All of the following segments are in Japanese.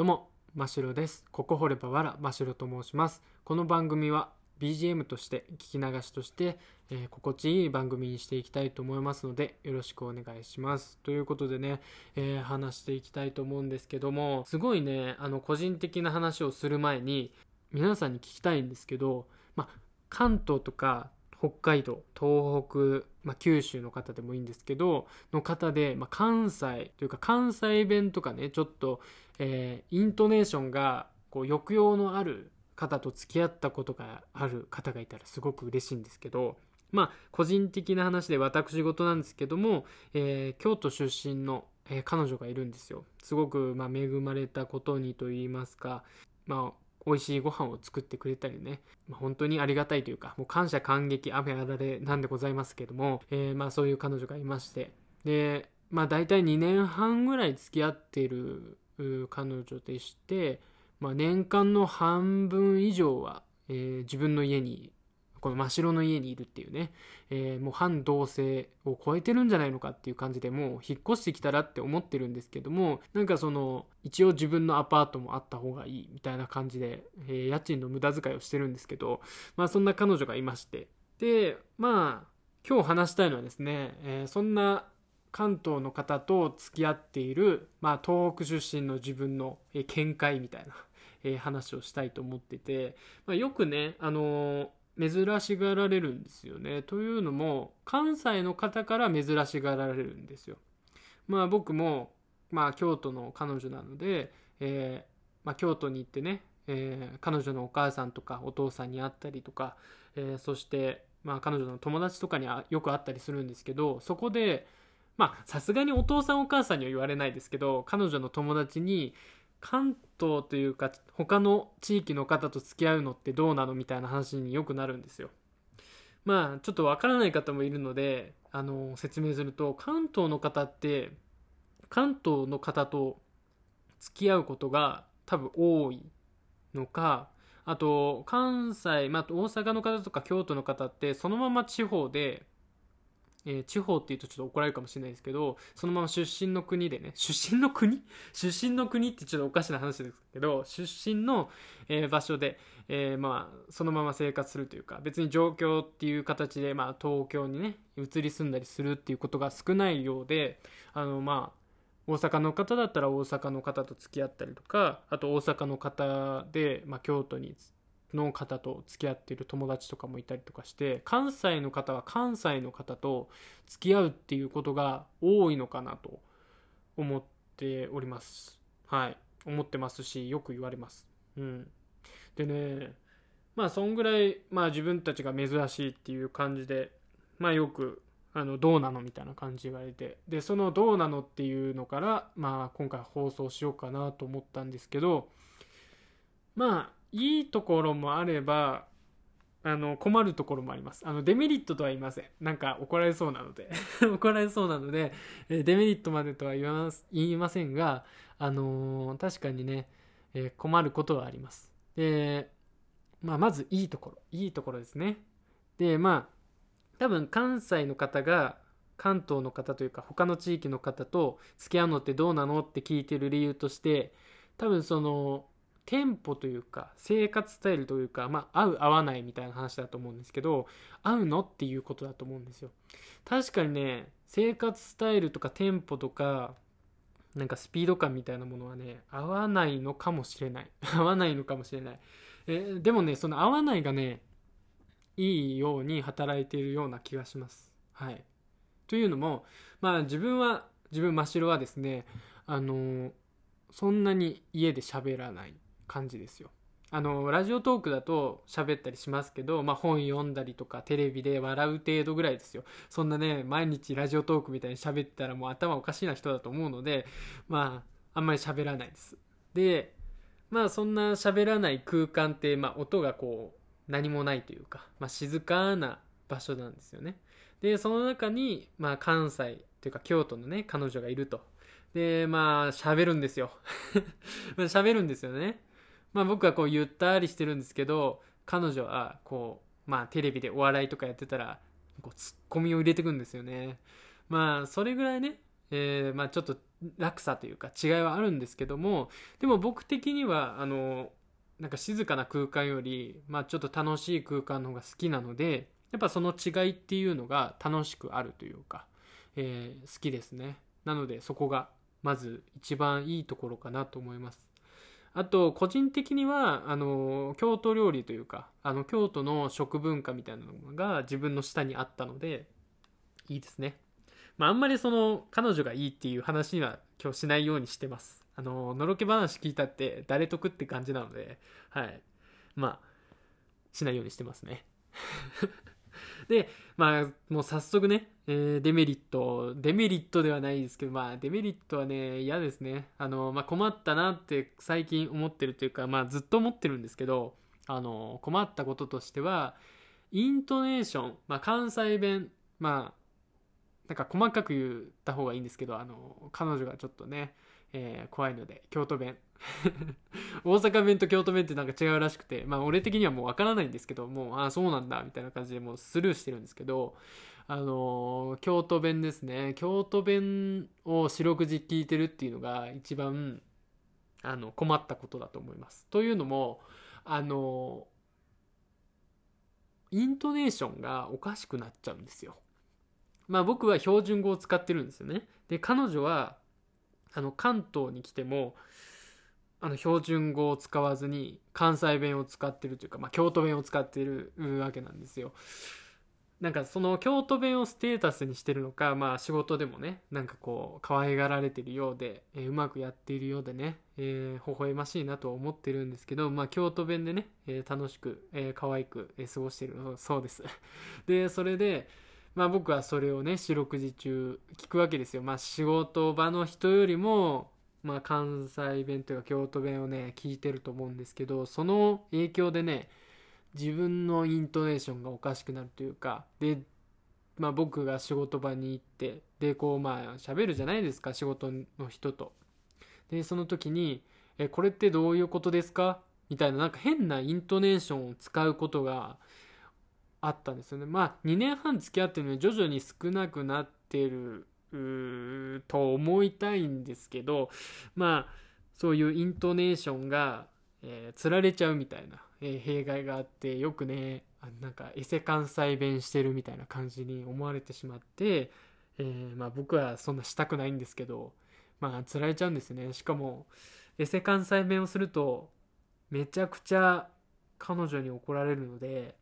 どうも、ましろです。ここ掘ればわら、ましろと申します。この番組は BGM として、聞き流しとして、えー心地いい番組にしていきたいと思いますので、よろしくお願いします。ということでね、えー話していきたいと思うんですけども、すごいね、あの、個人的な話をする前に、皆さんに聞きたいんですけど、まあ、関東とか北海道東北、まあ、九州の方でもいいんですけどの方で、まあ、関西というか関西弁とかねちょっと、えーイントネーションがこう抑揚のある方と付き合ったことがある方がいたらすごく嬉しいんですけどまあ個人的な話で私事なんですけども、えー京都出身の、えー彼女がいるんですよ。すごく、まあ、恵まれたことにと言いますかまあ美味しいご飯を作ってくれたりね、まあ、本当にありがたいというかもう感謝感激雨あられなんでございますけども、えーまあそういう彼女がいまして。でまあ大体2年半ぐらい付き合っている彼女でして、まあ、年間の半分以上は、えー自分の家にこの真っ白の家にいるっていうね、えーもう反同性を超えてるんじゃないのかっていう感じでもう引っ越してきたらって思ってるんですけどもなんかその一応自分のアパートもあった方がいいみたいな感じで、えー家賃の無駄遣いをしてるんですけどまあそんな彼女がいまして。でまあ今日話したいのはですね、えーそんな関東の方と付き合っている、まあ、東北出身の自分の、えー見解みたいな、えー話をしたいと思ってて、まあ、よくね、あのー珍しがられるんですよね。というのも関西の方から珍しがられるんですよ。まあ僕も、まあ、京都の彼女なので、えーまあ、京都に行ってね、えー彼女のお母さんとかお父さんに会ったりとか、えーそして、まあ、彼女の友達とかにあよく会ったりするんですけどそこでまあさすがにお父さんお母さんには言われないですけど彼女の友達に関東というか他の地域の方と付き合うのってどうなのみたいな話によくなるんですよ。まあちょっとわからない方もいるのであの説明すると関東の方って関東の方と付き合うことが多分多いのかあと関西、まあ、大阪の方とか京都の方ってそのまま地方で、えー地方っていうとちょっと怒られるかもしれないですけどそのまま出身の国でね出身の国？出身の国ってちょっとおかしな話ですけど出身の、えー場所で、えーまあそのまま生活するというか別に上京っていう形で、まあ、東京にね移り住んだりするっていうことが少ないようであのまあ大阪の方だったら大阪の方と付き合ったりとかあと大阪の方で、まあ、京都にの方と付き合っている友達とかもいたりとかして関西の方は関西の方と付き合うっていうことが多いのかなと思っております。はい。思ってますしよく言われます。うん。でねまあそんぐらい、まあ、自分たちが珍しいっていう感じでまあよくあのどうなのみたいな感じ言われてでそのどうなのっていうのから、まあ、今回放送しようかなと思ったんですけどまあいいところもあればあの困るところもあります。あのデメリットとは言いません。なんか怒られそうなので。怒られそうなのでえデメリットまでとは言わます言いませんがあのー確かにね、えー困ることはあります。で、まあ、まずいいところ。いいところですね。でまあ多分関西の方が関東の方というか他の地域の方と付き合うのってどうなのって聞いてる理由として多分その店舗というか生活スタイルというか、まあ、合う合わないみたいな話だと思うんですけど合うのっていうことだと思うんですよ。確かにね生活スタイルとか店舗とかなんかスピード感みたいなものはね合わないのかもしれない。合わないのかもしれない。えでもねその合わないがねいいように働いているような気がします。はい。というのもまあ自分は自分真っ白はですねあのそんなに家で喋らない。感じですよ。あのラジオトークだと喋ったりしますけど、まあ、本読んだりとかテレビで笑う程度ぐらいですよ。そんなね毎日ラジオトークみたいに喋ったらもう頭おかしいな人だと思うのでまああんまり喋らないです。でまあそんな喋らない空間って、まあ、音がこう何もないというか、まあ、静かな場所なんですよね。でその中に、まあ、関西というか京都のね彼女がいると。でまあ喋るんですよ。喋るんですよね。まあ僕はこうゆったりしてるんですけど彼女はこうまあテレビでお笑いとかやってたらこうツッコミを入れてくんですよね。まあそれぐらいね、えーまあちょっと落差というか違いはあるんですけどもでも僕的にはあのなんか静かな空間より、まあ、ちょっと楽しい空間の方が好きなのでやっぱその違いっていうのが楽しくあるというか、えー、好きですね。なのでそこがまず一番いいところかなと思います。あと個人的にはあの京都料理というかあの京都の食文化みたいなのが自分の下にあったのでいいですね。まああんまりその彼女がいいっていう話には今日しないようにしてます。あののろけ話聞いたって誰得って感じなのではい。まあしないようにしてますね。で、まあ、もう早速ね、えー、デメリット、デメリットではないですけど、まあ、デメリットはね、嫌ですね。あの、まあ、困ったなって最近思ってるというか、まあ、ずっと思ってるんですけど、あの、困ったこととしては、イントネーション、まあ、関西弁、まあ、なんか細かく言った方がいいんですけど、あの、彼女がちょっとね、えー、怖いので、京都弁。大阪弁と京都弁ってなんか違うらしくて、まあ俺的にはもうわからないんですけど、もう、ああ、そうなんだ、みたいな感じでもうスルーしてるんですけど、あのー、京都弁ですね。京都弁を四六時聞いてるっていうのが一番、あの、困ったことだと思います。というのも、あのー、イントネーションがおかしくなっちゃうんですよ。まあ僕は標準語を使ってるんですよね。で、彼女は、あの、関東に来ても、あの標準語を使わずに関西弁を使ってるというか、まあ、京都弁を使ってるわけなんですよ。なんかその京都弁をステータスにしてるのか、まあ仕事でもね、なんかこう可愛がられてるようで、えー、うまくやっているようでね、えー、微笑ましいなと思ってるんですけど、まあ京都弁でね、えー、楽しく、えー、可愛く、え、過ごしてるそうです。で、それで、まあ僕はそれをね、四六時中聞くわけですよ。まあ仕事場の人よりも、まあ、関西弁というか京都弁をね聞いてると思うんですけどその影響でね自分のイントネーションがおかしくなるというかで、まあ、僕が仕事場に行ってでこうまあ喋るじゃないですか仕事の人とでその時に「えこれってどういうことですか?」みたいななんか変なイントネーションを使うことがあったんですよね。まあ2年半付き合ってるのに徐々に少なくなってると思いたいんですけどまあそういうイントネーションが、えー、つられちゃうみたいな、えー、弊害があってよくねなんかエセ関西弁してるみたいな感じに思われてしまって、えー、まあ、僕はそんなしたくないんですけどまあつられちゃうんですね。しかもエセ関西弁をするとめちゃくちゃ彼女に怒られるので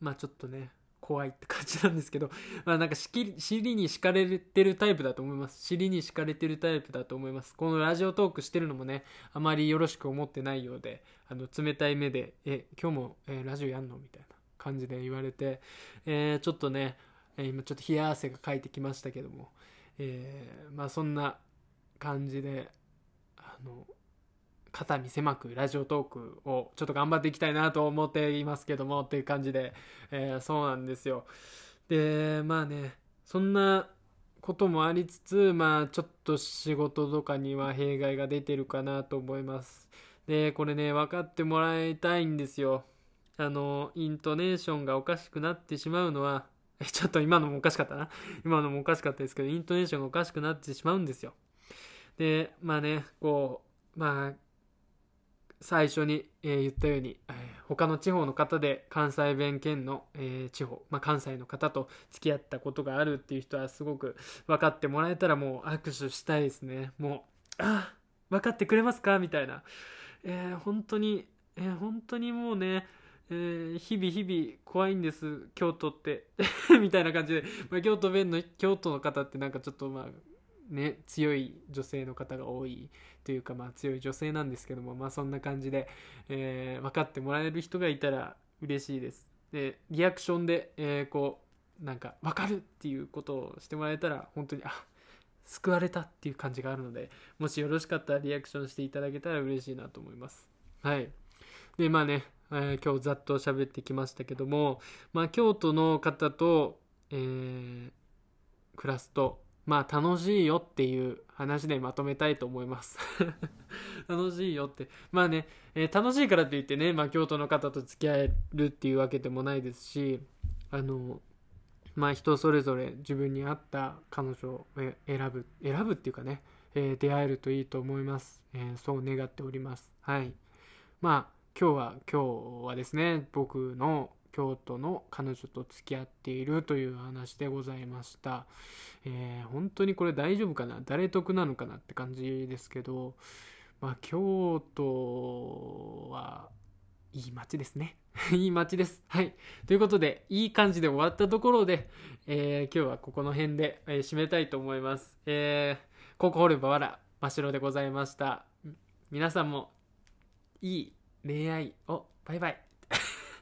まあちょっとね怖いって感じなんですけど、まあなんか尻に敷かれてるタイプだと思います。尻に敷かれてるタイプだと思います。このラジオトークしてるのもね、あまりよろしく思ってないようで、あの、冷たい目で、え、今日も、えー、ラジオやんのみたいな感じで言われて、えー、ちょっとね、えー、今ちょっと冷や汗がかいてきましたけども、えまあそんな感じで、あの、肩身狭くラジオトークをちょっと頑張っていきたいなと思っていますけどもっていう感じで、えー、そうなんですよ。で、まあね、そんなこともありつつ、まあちょっと仕事とかには弊害が出てるかなと思います。で、これね、分かってもらいたいんですよ。あの、イントネーションがおかしくなってしまうのは、ちょっと今のもおかしかったな。今のもおかしかったですけど、イントネーションがおかしくなってしまうんですよ。で、まあね、こう、まあ、最初に、えー、言ったように、えー、他の地方の方で関西弁圏の、えー、地方、まあ、関西の方と付き合ったことがあるっていう人はすごく分かってもらえたらもう握手したいですね。もうあ分かってくれますか？みたいな、えー、本当に、えー、本当にもうねえー、日々日々怖いんです。京都って。みたいな感じで、まあ、京都弁の京都の方ってなんかちょっとまあね強い女性の方が多いというか、まあ、強い女性なんですけども、まあ、そんな感じで、えー、分かってもらえる人がいたら嬉しいです。で、リアクションで、えー、こう、なんか、分かるっていうことをしてもらえたら、本当に、あ救われたっていう感じがあるので、もしよろしかったらリアクションしていただけたら嬉しいなと思います。はい。で、まあね、えー、今日ざっと喋ってきましたけども、まあ、京都の方と、えー、暮らすと、まあ楽しいよっていう話でまとめたいと思います。楽しいよって。まあね、えー、楽しいからといってね、まあ京都の方と付き合えるっていうわけでもないですし、あの、まあ人それぞれ自分に合った彼女を選ぶ、選ぶっていうかね、えー出会えるといいと思います、えーそう願っております。はい。まあ今日は今日はですね僕の京都の彼女と付き合っているという話でございました、えー本当にこれ大丈夫かな？誰得なのかなって感じですけどまあ京都はいい街ですね。いい街です。はい。ということでいい感じで終わったところで、えー今日はここの辺で、えー締めたいと思います。えー、ここ掘ればわら真っ白でございました。皆さんもいい恋愛をバイバイ。